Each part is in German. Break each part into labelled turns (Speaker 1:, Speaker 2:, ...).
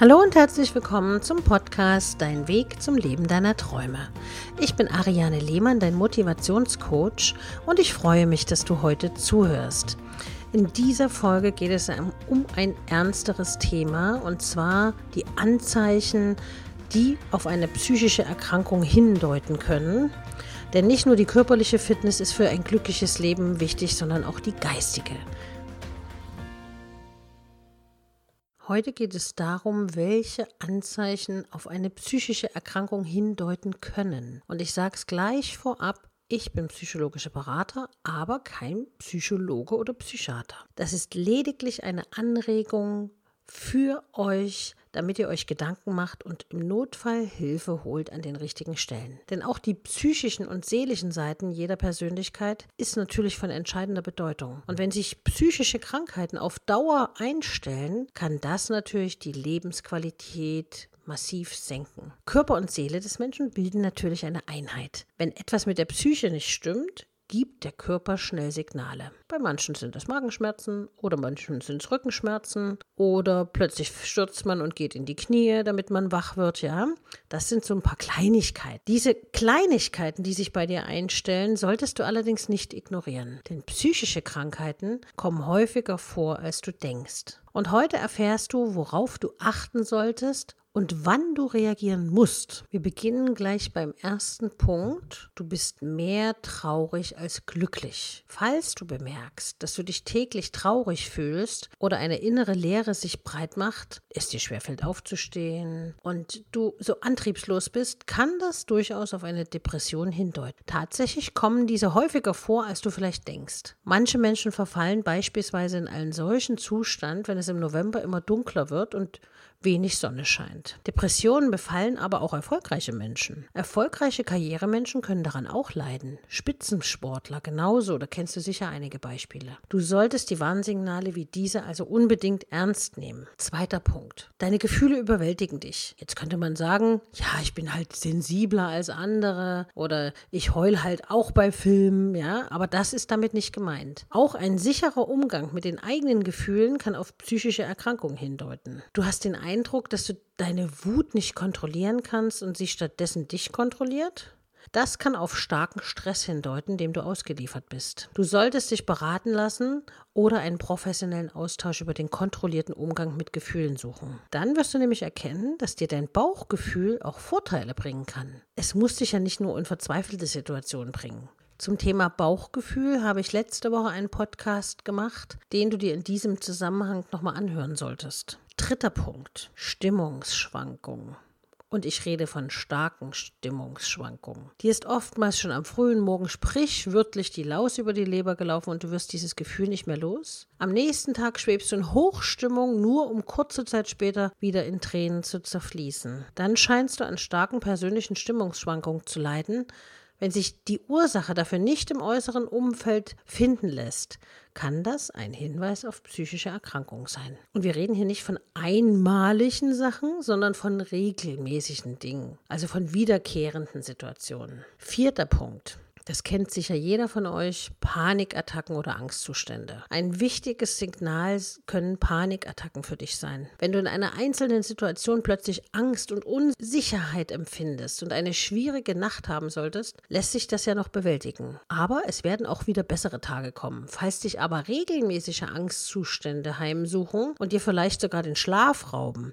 Speaker 1: Hallo und herzlich willkommen zum Podcast Dein Weg zum Leben deiner Träume. Ich bin Ariane Lehmann, dein Motivationscoach und ich freue mich, dass du heute zuhörst. In dieser Folge geht es um ein ernsteres Thema und zwar die Anzeichen, die auf eine psychische Erkrankung hindeuten können. Denn nicht nur die körperliche Fitness ist für ein glückliches Leben wichtig, sondern auch die geistige. Heute geht es darum, welche Anzeichen auf eine psychische Erkrankung hindeuten können. Und ich sage es gleich vorab, ich bin psychologischer Berater, aber kein Psychologe oder Psychiater. Das ist lediglich eine Anregung für euch, damit ihr euch Gedanken macht und im Notfall Hilfe holt an den richtigen Stellen. Denn auch die psychischen und seelischen Seiten jeder Persönlichkeit ist natürlich von entscheidender Bedeutung. Und wenn sich psychische Krankheiten auf Dauer einstellen, kann das natürlich die Lebensqualität massiv senken. Körper und Seele des Menschen bilden natürlich eine Einheit. Wenn etwas mit der Psyche nicht stimmt, gibt der Körper schnell Signale. Bei manchen sind es Magenschmerzen oder manchen sind es Rückenschmerzen oder plötzlich stürzt man und geht in die Knie, damit man wach wird, ja. Das sind so ein paar Kleinigkeiten. Diese Kleinigkeiten, die sich bei dir einstellen, solltest du allerdings nicht ignorieren, denn psychische Krankheiten kommen häufiger vor, als du denkst. Und heute erfährst du, worauf du achten solltest und wann du reagieren musst. Wir beginnen gleich beim ersten Punkt. Du bist mehr traurig als glücklich. Falls du bemerkst, dass du dich täglich traurig fühlst oder eine innere Leere sich breit macht, es dir schwerfällt aufzustehen und du so antriebslos bist, kann das durchaus auf eine Depression hindeuten. Tatsächlich kommen diese häufiger vor, als du vielleicht denkst. Manche Menschen verfallen beispielsweise in einen solchen Zustand, wenn es im November immer dunkler wird und wenig Sonne scheint. Depressionen befallen aber auch erfolgreiche Menschen. Erfolgreiche Karrieremenschen können daran auch leiden. Spitzensportler genauso, da kennst du sicher einige Beispiele. Du solltest die Warnsignale wie diese also unbedingt ernst nehmen. Zweiter Punkt. Deine Gefühle überwältigen dich. Jetzt könnte man sagen, ja, ich bin halt sensibler als andere oder ich heul halt auch bei Filmen, ja, aber das ist damit nicht gemeint. Auch ein sicherer Umgang mit den eigenen Gefühlen kann auf psychische Erkrankungen hindeuten. Du hast den dass du deine Wut nicht kontrollieren kannst und sie stattdessen dich kontrolliert? Das kann auf starken Stress hindeuten, dem du ausgeliefert bist. Du solltest dich beraten lassen oder einen professionellen Austausch über den kontrollierten Umgang mit Gefühlen suchen. Dann wirst du nämlich erkennen, dass dir dein Bauchgefühl auch Vorteile bringen kann. Es muss dich ja nicht nur in verzweifelte Situationen bringen. Zum Thema Bauchgefühl habe ich letzte Woche einen Podcast gemacht, den du dir in diesem Zusammenhang nochmal anhören solltest. Dritter Punkt, Stimmungsschwankungen. Und ich rede von starken Stimmungsschwankungen. Die ist oftmals schon am frühen Morgen sprichwörtlich die Laus über die Leber gelaufen und du wirst dieses Gefühl nicht mehr los. Am nächsten Tag schwebst du in Hochstimmung, nur um kurze Zeit später wieder in Tränen zu zerfließen. Dann scheinst du an starken persönlichen Stimmungsschwankungen zu leiden, wenn sich die Ursache dafür nicht im äußeren Umfeld finden lässt, kann das ein Hinweis auf psychische Erkrankung sein. Und wir reden hier nicht von einmaligen Sachen, sondern von regelmäßigen Dingen, also von wiederkehrenden Situationen. Vierter Punkt. Das kennt sicher jeder von euch, Panikattacken oder Angstzustände. Ein wichtiges Signal können Panikattacken für dich sein. Wenn du in einer einzelnen Situation plötzlich Angst und Unsicherheit empfindest und eine schwierige Nacht haben solltest, lässt sich das ja noch bewältigen. Aber es werden auch wieder bessere Tage kommen. Falls dich aber regelmäßige Angstzustände heimsuchen und dir vielleicht sogar den Schlaf rauben,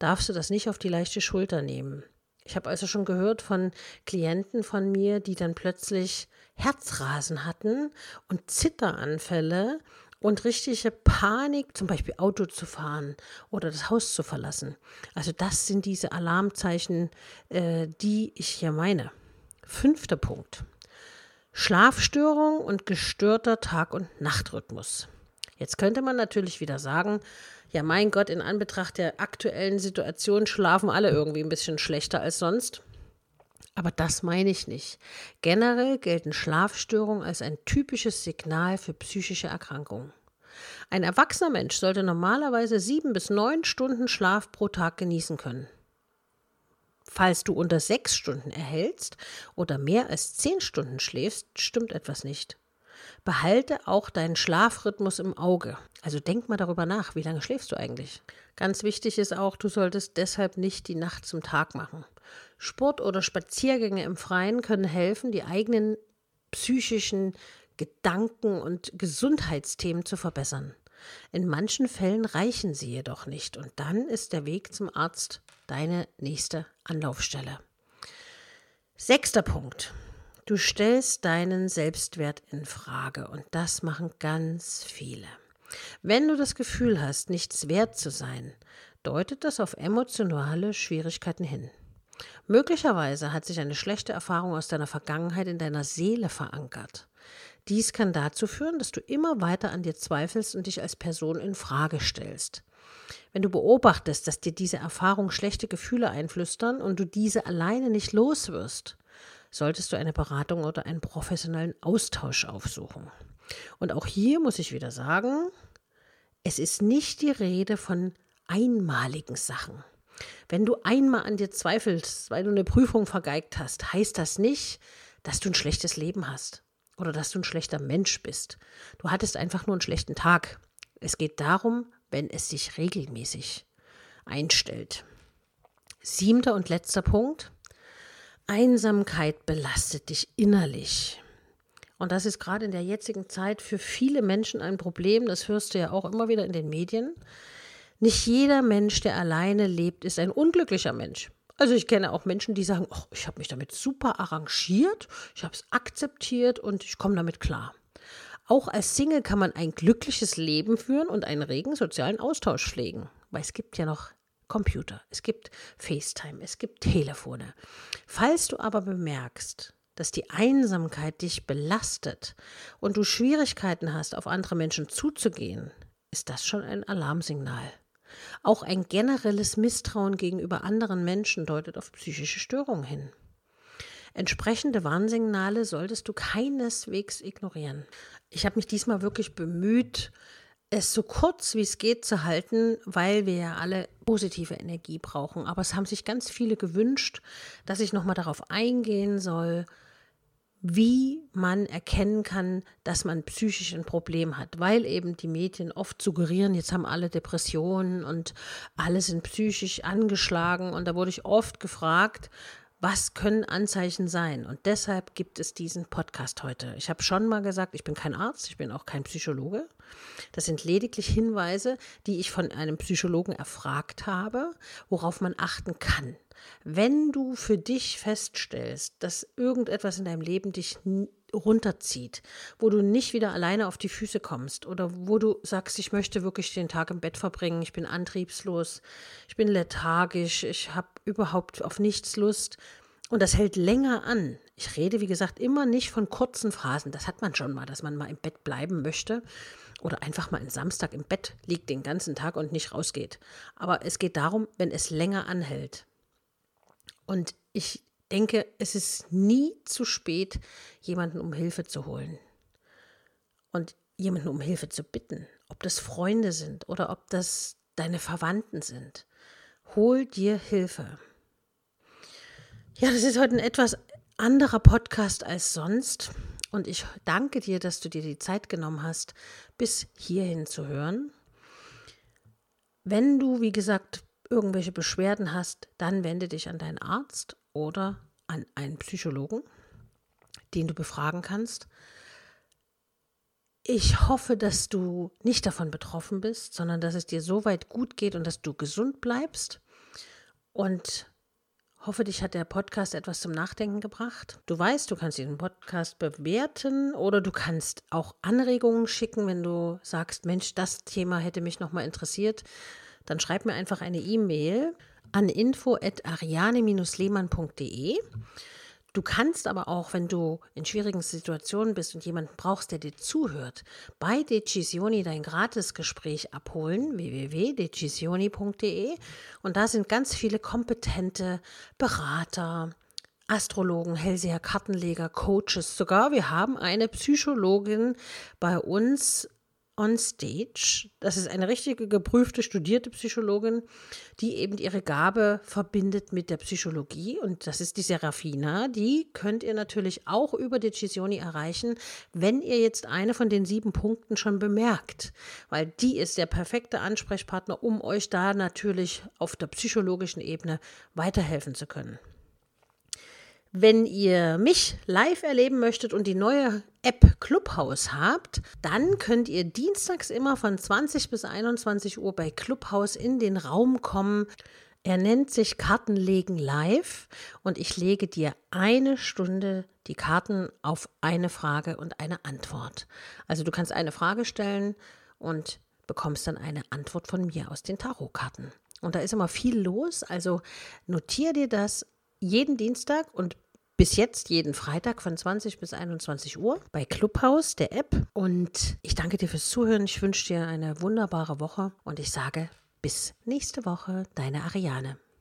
Speaker 1: darfst du das nicht auf die leichte Schulter nehmen. Ich habe also schon gehört von Klienten von mir, die dann plötzlich Herzrasen hatten und Zitteranfälle und richtige Panik, zum Beispiel Auto zu fahren oder das Haus zu verlassen. Also das sind diese Alarmzeichen, äh, die ich hier meine. Fünfter Punkt. Schlafstörung und gestörter Tag- und Nachtrhythmus. Jetzt könnte man natürlich wieder sagen, ja mein Gott, in Anbetracht der aktuellen Situation schlafen alle irgendwie ein bisschen schlechter als sonst. Aber das meine ich nicht. Generell gelten Schlafstörungen als ein typisches Signal für psychische Erkrankungen. Ein erwachsener Mensch sollte normalerweise sieben bis neun Stunden Schlaf pro Tag genießen können. Falls du unter sechs Stunden erhältst oder mehr als zehn Stunden schläfst, stimmt etwas nicht. Behalte auch deinen Schlafrhythmus im Auge. Also denk mal darüber nach, wie lange schläfst du eigentlich? Ganz wichtig ist auch, du solltest deshalb nicht die Nacht zum Tag machen. Sport oder Spaziergänge im Freien können helfen, die eigenen psychischen Gedanken und Gesundheitsthemen zu verbessern. In manchen Fällen reichen sie jedoch nicht und dann ist der Weg zum Arzt deine nächste Anlaufstelle. Sechster Punkt. Du stellst deinen Selbstwert in Frage und das machen ganz viele. Wenn du das Gefühl hast, nichts wert zu sein, deutet das auf emotionale Schwierigkeiten hin. Möglicherweise hat sich eine schlechte Erfahrung aus deiner Vergangenheit in deiner Seele verankert. Dies kann dazu führen, dass du immer weiter an dir zweifelst und dich als Person in Frage stellst. Wenn du beobachtest, dass dir diese Erfahrung schlechte Gefühle einflüstern und du diese alleine nicht los wirst, solltest du eine Beratung oder einen professionellen Austausch aufsuchen. Und auch hier muss ich wieder sagen, es ist nicht die Rede von einmaligen Sachen. Wenn du einmal an dir zweifelst, weil du eine Prüfung vergeigt hast, heißt das nicht, dass du ein schlechtes Leben hast oder dass du ein schlechter Mensch bist. Du hattest einfach nur einen schlechten Tag. Es geht darum, wenn es sich regelmäßig einstellt. Siebter und letzter Punkt. Einsamkeit belastet dich innerlich. Und das ist gerade in der jetzigen Zeit für viele Menschen ein Problem. Das hörst du ja auch immer wieder in den Medien. Nicht jeder Mensch, der alleine lebt, ist ein unglücklicher Mensch. Also ich kenne auch Menschen, die sagen, oh, ich habe mich damit super arrangiert, ich habe es akzeptiert und ich komme damit klar. Auch als Single kann man ein glückliches Leben führen und einen regen sozialen Austausch pflegen, weil es gibt ja noch Computer, es gibt FaceTime, es gibt Telefone. Falls du aber bemerkst, dass die Einsamkeit dich belastet und du Schwierigkeiten hast, auf andere Menschen zuzugehen, ist das schon ein Alarmsignal. Auch ein generelles Misstrauen gegenüber anderen Menschen deutet auf psychische Störungen hin. Entsprechende Warnsignale solltest du keineswegs ignorieren. Ich habe mich diesmal wirklich bemüht, es so kurz wie es geht zu halten, weil wir ja alle positive Energie brauchen. Aber es haben sich ganz viele gewünscht, dass ich nochmal darauf eingehen soll, wie man erkennen kann, dass man psychisch ein Problem hat, weil eben die Medien oft suggerieren, jetzt haben alle Depressionen und alle sind psychisch angeschlagen. Und da wurde ich oft gefragt, was können Anzeichen sein? Und deshalb gibt es diesen Podcast heute. Ich habe schon mal gesagt, ich bin kein Arzt, ich bin auch kein Psychologe. Das sind lediglich Hinweise, die ich von einem Psychologen erfragt habe, worauf man achten kann. Wenn du für dich feststellst, dass irgendetwas in deinem Leben dich runterzieht, wo du nicht wieder alleine auf die Füße kommst oder wo du sagst, ich möchte wirklich den Tag im Bett verbringen, ich bin antriebslos, ich bin lethargisch, ich habe überhaupt auf nichts Lust und das hält länger an. Ich rede, wie gesagt, immer nicht von kurzen Phasen. Das hat man schon mal, dass man mal im Bett bleiben möchte oder einfach mal einen Samstag im Bett liegt den ganzen Tag und nicht rausgeht. Aber es geht darum, wenn es länger anhält. Und ich denke, es ist nie zu spät, jemanden um Hilfe zu holen. Und jemanden um Hilfe zu bitten, ob das Freunde sind oder ob das deine Verwandten sind. Hol dir Hilfe. Ja, das ist heute ein etwas anderer Podcast als sonst. Und ich danke dir, dass du dir die Zeit genommen hast, bis hierhin zu hören. Wenn du, wie gesagt, irgendwelche Beschwerden hast, dann wende dich an deinen Arzt oder an einen Psychologen, den du befragen kannst. Ich hoffe, dass du nicht davon betroffen bist, sondern dass es dir so weit gut geht und dass du gesund bleibst. Und hoffe, dich hat der Podcast etwas zum Nachdenken gebracht. Du weißt, du kannst diesen Podcast bewerten oder du kannst auch Anregungen schicken, wenn du sagst, Mensch, das Thema hätte mich nochmal interessiert. Dann schreib mir einfach eine E-Mail an info.ariane-lehmann.de. Du kannst aber auch, wenn du in schwierigen Situationen bist und jemanden brauchst, der dir zuhört, bei Decisioni dein Gratisgespräch abholen, www.decisioni.de. Und da sind ganz viele kompetente Berater, Astrologen, Hellseher, Kartenleger, Coaches sogar. Wir haben eine Psychologin bei uns on Stage. Das ist eine richtige, geprüfte, studierte Psychologin, die eben ihre Gabe verbindet mit der Psychologie. Und das ist die Serafina. Die könnt ihr natürlich auch über Decisioni erreichen, wenn ihr jetzt eine von den sieben Punkten schon bemerkt. Weil die ist der perfekte Ansprechpartner, um euch da natürlich auf der psychologischen Ebene weiterhelfen zu können. Wenn ihr mich live erleben möchtet und die neue App Clubhouse habt, dann könnt ihr dienstags immer von 20 bis 21 Uhr bei Clubhouse in den Raum kommen. Er nennt sich Kartenlegen live und ich lege dir eine Stunde die Karten auf eine Frage und eine Antwort. Also du kannst eine Frage stellen und bekommst dann eine Antwort von mir aus den Tarotkarten. Und da ist immer viel los, also notier dir das jeden Dienstag und bis jetzt jeden Freitag von 20 bis 21 Uhr bei Clubhouse, der App. Und ich danke dir fürs Zuhören. Ich wünsche dir eine wunderbare Woche und ich sage bis nächste Woche, deine Ariane.